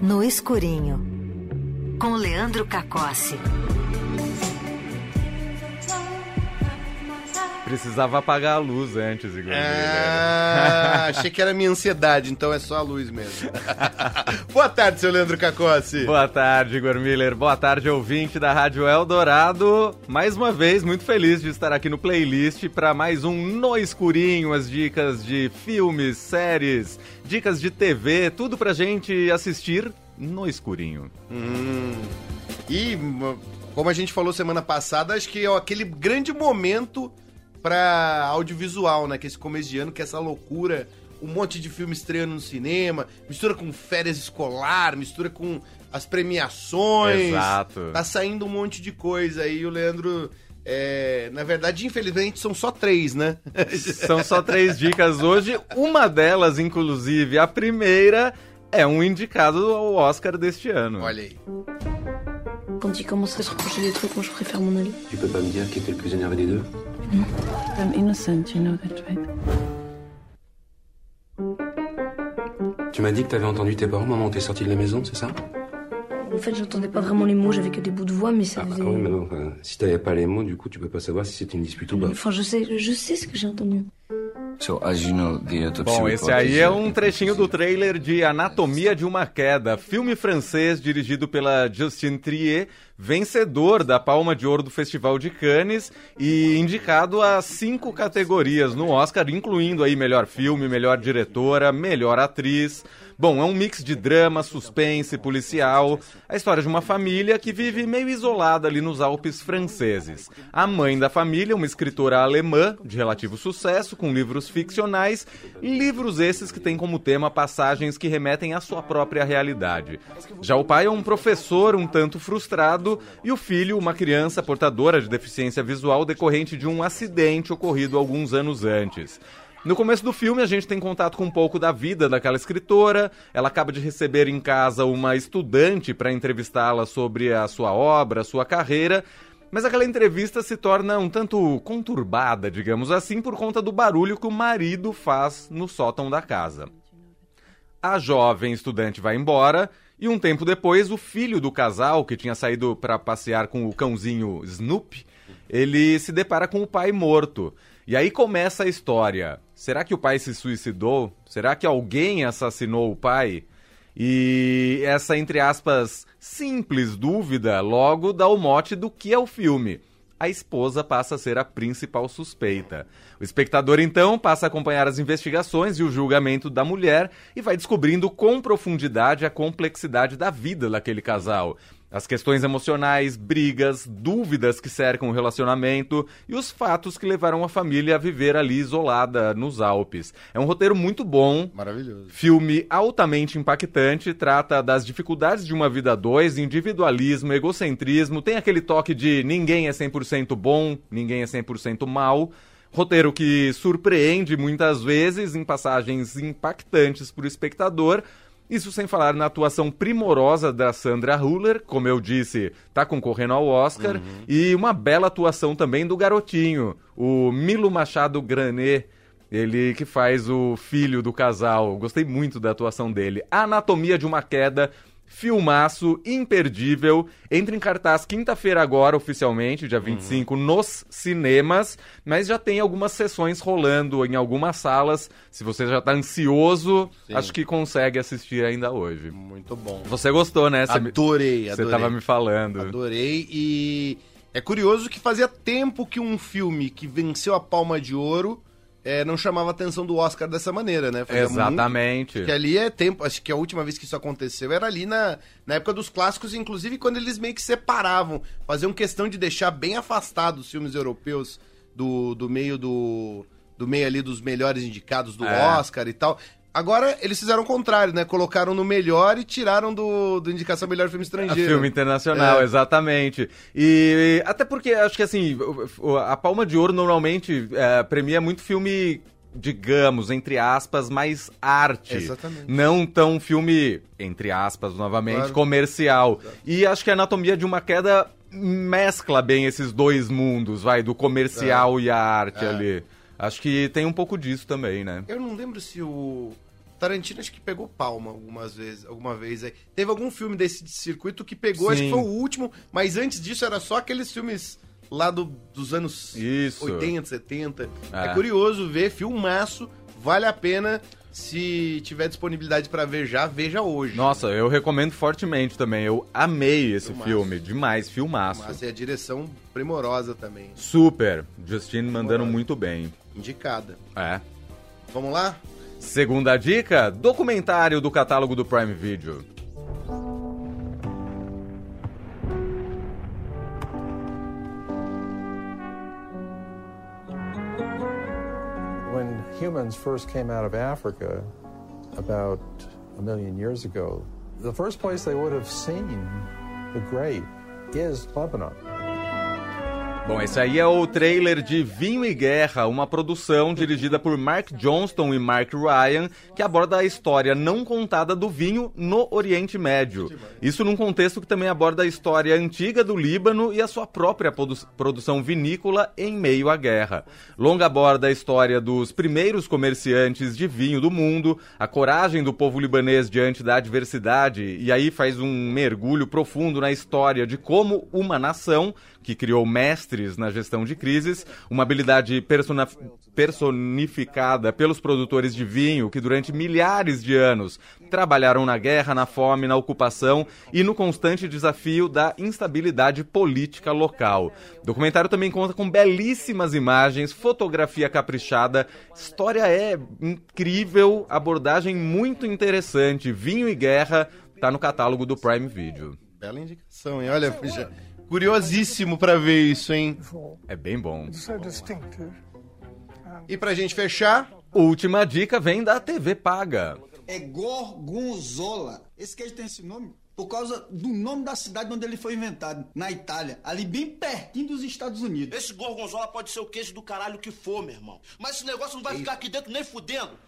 No Escurinho, com Leandro Cacossi. Precisava apagar a luz antes, Igor. Ah, achei que era minha ansiedade, então é só a luz mesmo. Boa tarde, seu Leandro Cacossi. Boa tarde, Igor Miller. Boa tarde, ouvinte da Rádio Eldorado. Mais uma vez, muito feliz de estar aqui no playlist para mais um No Escurinho, as dicas de filmes, séries, dicas de TV, tudo pra gente assistir no escurinho. Hum. E, como a gente falou semana passada, acho que é aquele grande momento para audiovisual, né? Que esse começo de ano, que é essa loucura, um monte de filme estreando no cinema, mistura com férias escolar, mistura com as premiações. Exato. Tá saindo um monte de coisa aí, o Leandro. É, na verdade, infelizmente, são só três, né? São só três dicas hoje. Uma delas, inclusive, a primeira, é um indicado ao Oscar deste ano. Olha aí. Quand il commence à se reprocher des trucs, moi je préfère m'en aller. Tu peux pas me dire qui était le plus énervé des deux I'm innocent, you know that, right? Tu m'as dit que t'avais entendu tes parents, maman, t'es sorti de la maison, c'est ça? En fait, j'entendais pas vraiment les mots, j'avais que des bouts de voix, mais ça Ah faisait... oui, mais non, enfin, si t'avais pas les mots, du coup, tu peux pas savoir si c'était une dispute ou pas. Enfin, je sais, je sais ce que j'ai entendu. So, as you know, the autopsy Bom, esse aí is, é um trechinho do trailer de Anatomia de uma Queda, filme francês dirigido pela Justine Trier, vencedor da Palma de Ouro do Festival de Cannes e indicado a cinco categorias no Oscar, incluindo aí melhor filme, melhor diretora, melhor atriz. Bom, é um mix de drama, suspense, policial, a história de uma família que vive meio isolada ali nos Alpes franceses. A mãe da família, uma escritora alemã de relativo sucesso, com livros ficcionais, livros esses que têm como tema passagens que remetem à sua própria realidade. Já o pai é um professor um tanto frustrado e o filho, uma criança portadora de deficiência visual decorrente de um acidente ocorrido alguns anos antes. No começo do filme, a gente tem contato com um pouco da vida daquela escritora. Ela acaba de receber em casa uma estudante para entrevistá-la sobre a sua obra, a sua carreira. Mas aquela entrevista se torna um tanto conturbada, digamos assim, por conta do barulho que o marido faz no sótão da casa. A jovem estudante vai embora e um tempo depois o filho do casal, que tinha saído para passear com o cãozinho Snoopy, ele se depara com o pai morto. E aí começa a história. Será que o pai se suicidou? Será que alguém assassinou o pai? E essa, entre aspas, simples dúvida logo dá o mote do que é o filme. A esposa passa a ser a principal suspeita. O espectador, então, passa a acompanhar as investigações e o julgamento da mulher e vai descobrindo com profundidade a complexidade da vida daquele casal. As questões emocionais, brigas, dúvidas que cercam o relacionamento e os fatos que levaram a família a viver ali isolada nos Alpes. É um roteiro muito bom, Maravilhoso. Filme altamente impactante, trata das dificuldades de uma vida a dois, individualismo, egocentrismo, tem aquele toque de ninguém é 100% bom, ninguém é 100% mal. Roteiro que surpreende muitas vezes em passagens impactantes para o espectador. Isso sem falar na atuação primorosa da Sandra Huller, como eu disse, tá concorrendo ao Oscar, e uma bela atuação também do garotinho, o Milo Machado Granet, ele que faz o filho do casal. Gostei muito da atuação dele. Anatomia de uma Queda, filmaço imperdível. Entra em cartaz quinta-feira agora, oficialmente, dia 25, nos cinemas. Mas já tem algumas sessões rolando em algumas salas. Se você já tá ansioso, Sim. acho que consegue assistir ainda hoje. Muito bom. Você gostou, né? Você me- Adorei, Você adorei. tava me falando. Adorei e é curioso que fazia tempo que um filme que venceu a Palma de Ouro é, não chamava a atenção do Oscar dessa maneira, né? Fazia Exatamente. Muito, que ali é tempo, acho que a última vez que isso aconteceu era ali na, na época dos clássicos, inclusive quando eles meio que separavam, faziam questão de deixar bem afastado os filmes europeus do, do meio do do meio ali dos melhores indicados do É. Oscar e tal. Agora eles fizeram o contrário, né? Colocaram no melhor e tiraram do, do indicação melhor filme A estrangeiro. filme internacional, É. exatamente. E até porque acho que assim, a Palma de Ouro normalmente é, premia muito filme, digamos, entre aspas, mais arte. Exatamente. Não tão filme, entre aspas, novamente, Claro. comercial. E acho que a Anatomia de uma Queda mescla bem esses dois mundos, vai, do comercial e a arte É. ali. Acho que tem um pouco disso também, né? Eu não lembro se o. Tarantino acho que pegou palma algumas vezes, alguma vez aí. Teve algum filme desse circuito que pegou, acho que Sim. foi o último, mas antes disso era só aqueles filmes lá do- dos anos Isso. 80, 70. É. É. curioso ver, filmaço, vale a pena. Se tiver disponibilidade pra ver já, veja hoje. Nossa, eu recomendo fortemente também. Eu amei esse Filmaço. filme. Demais, filmaço. Mas é a direção primorosa também, Super. Justine mandando muito bem. indicada. É. Vamos lá? Segunda dica: documentário do catálogo do Prime Video. Humans first came out of Africa about a million years ago, the first place they would have seen the grape is Lebanon. Bom, esse aí é o trailer de Vinho e Guerra, uma produção dirigida por Mark Johnston e Mark Ryan, que aborda a história não contada do vinho no Oriente Médio. Isso num contexto que também aborda a história antiga do Líbano e a sua própria produ- produção vinícola em meio à guerra. Longa aborda a história dos primeiros comerciantes de vinho do mundo, a coragem do povo libanês diante da adversidade, e aí faz um mergulho profundo na história de como uma nação que criou mestres na gestão de crises, uma habilidade persona- personificada pelos produtores de vinho que durante milhares de anos trabalharam na guerra, na fome, na ocupação e no constante desafio da instabilidade política local. O documentário também conta com belíssimas imagens, fotografia caprichada, história é incrível, abordagem muito interessante. Vinho e Guerra tá no catálogo do Prime Video. Bela indicação, hein? Olha, já- curiosíssimo pra ver isso, hein? É bem bom. E pra gente fechar, Última dica vem da TV Paga. É Gorgonzola. Esse queijo tem esse nome por causa do nome da cidade onde ele foi inventado, na Itália, ali bem pertinho dos Estados Unidos. Esse gorgonzola pode ser o queijo do caralho que for, meu irmão. Mas esse negócio não vai ficar aqui dentro nem fudendo.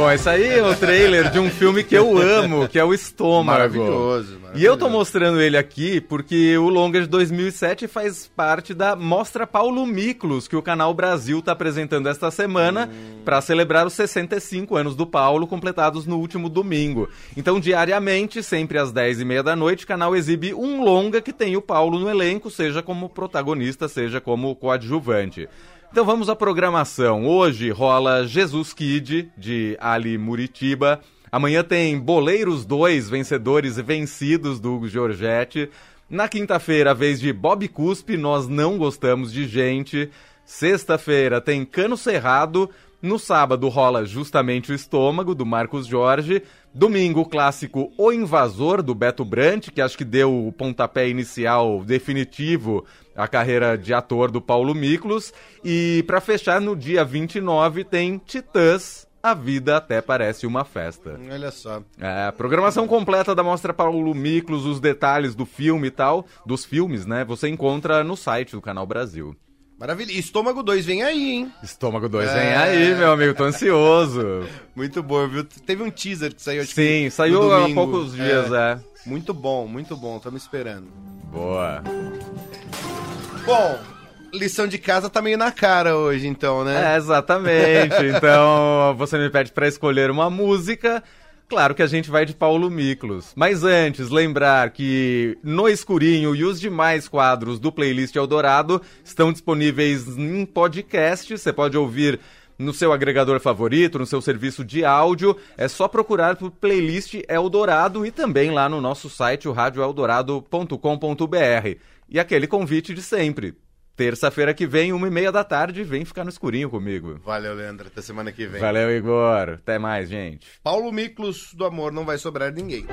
Bom, esse aí é o trailer de um filme que eu amo, que é o Estômago. Maravilhoso, E eu tô maravilhoso. mostrando ele aqui porque o longa de 2007 faz parte da Mostra Paulo Miklos, que o Canal Brasil tá apresentando esta semana para celebrar os 65 anos do Paulo, completados no último domingo. Então, diariamente, sempre às 10 e meia da noite, o canal exibe um longa que tem o Paulo no elenco, seja como protagonista, seja como coadjuvante. Então vamos à programação. Hoje rola Jesus Kid, de Ali Muritiba. Amanhã tem Boleiros 2, vencedores e vencidos do Hugo Giorgetti. Na quinta-feira, a vez de Bob Cuspe, Nós Não Gostamos de Gente. Sexta-feira tem Cano Cerrado. No sábado rola justamente o Estômago, do Marcos Jorge. Domingo, o clássico O Invasor, do Beto Brant, que acho que deu o pontapé inicial definitivo à carreira de ator do Paulo Miklos. E para fechar, no dia 29, tem Titãs, A Vida Até Parece Uma Festa. olha só. É, a programação completa da Mostra Paulo Miklos, os detalhes do filme e tal, dos filmes, né? Você encontra no site do Canal Brasil. Maravilha. Estômago 2 vem aí, hein? Estômago 2 É. vem aí, meu amigo, tô ansioso. Muito bom, viu? Teve um teaser que saiu, acho que Sim, no saiu há poucos dias, é. Muito bom, muito bom. Estamos esperando. Boa. Bom, lição de casa tá meio na cara hoje, então, né? É, exatamente. Então, você me pede pra escolher uma música. Claro que a gente vai de Paulo Miklos. Mas antes, lembrar que No Escurinho e os demais quadros do playlist Eldorado estão disponíveis em podcast. Você pode ouvir no seu agregador favorito, no seu serviço de áudio. É só procurar por playlist Eldorado e também lá no nosso site, o radioeldorado.com.br. E aquele convite de sempre. Terça-feira que vem, uma e meia da tarde, vem ficar no escurinho comigo. Valeu, Leandro. Até semana que vem. Valeu, Igor. Até mais, gente. Paulo Miklos do Amor não vai sobrar ninguém.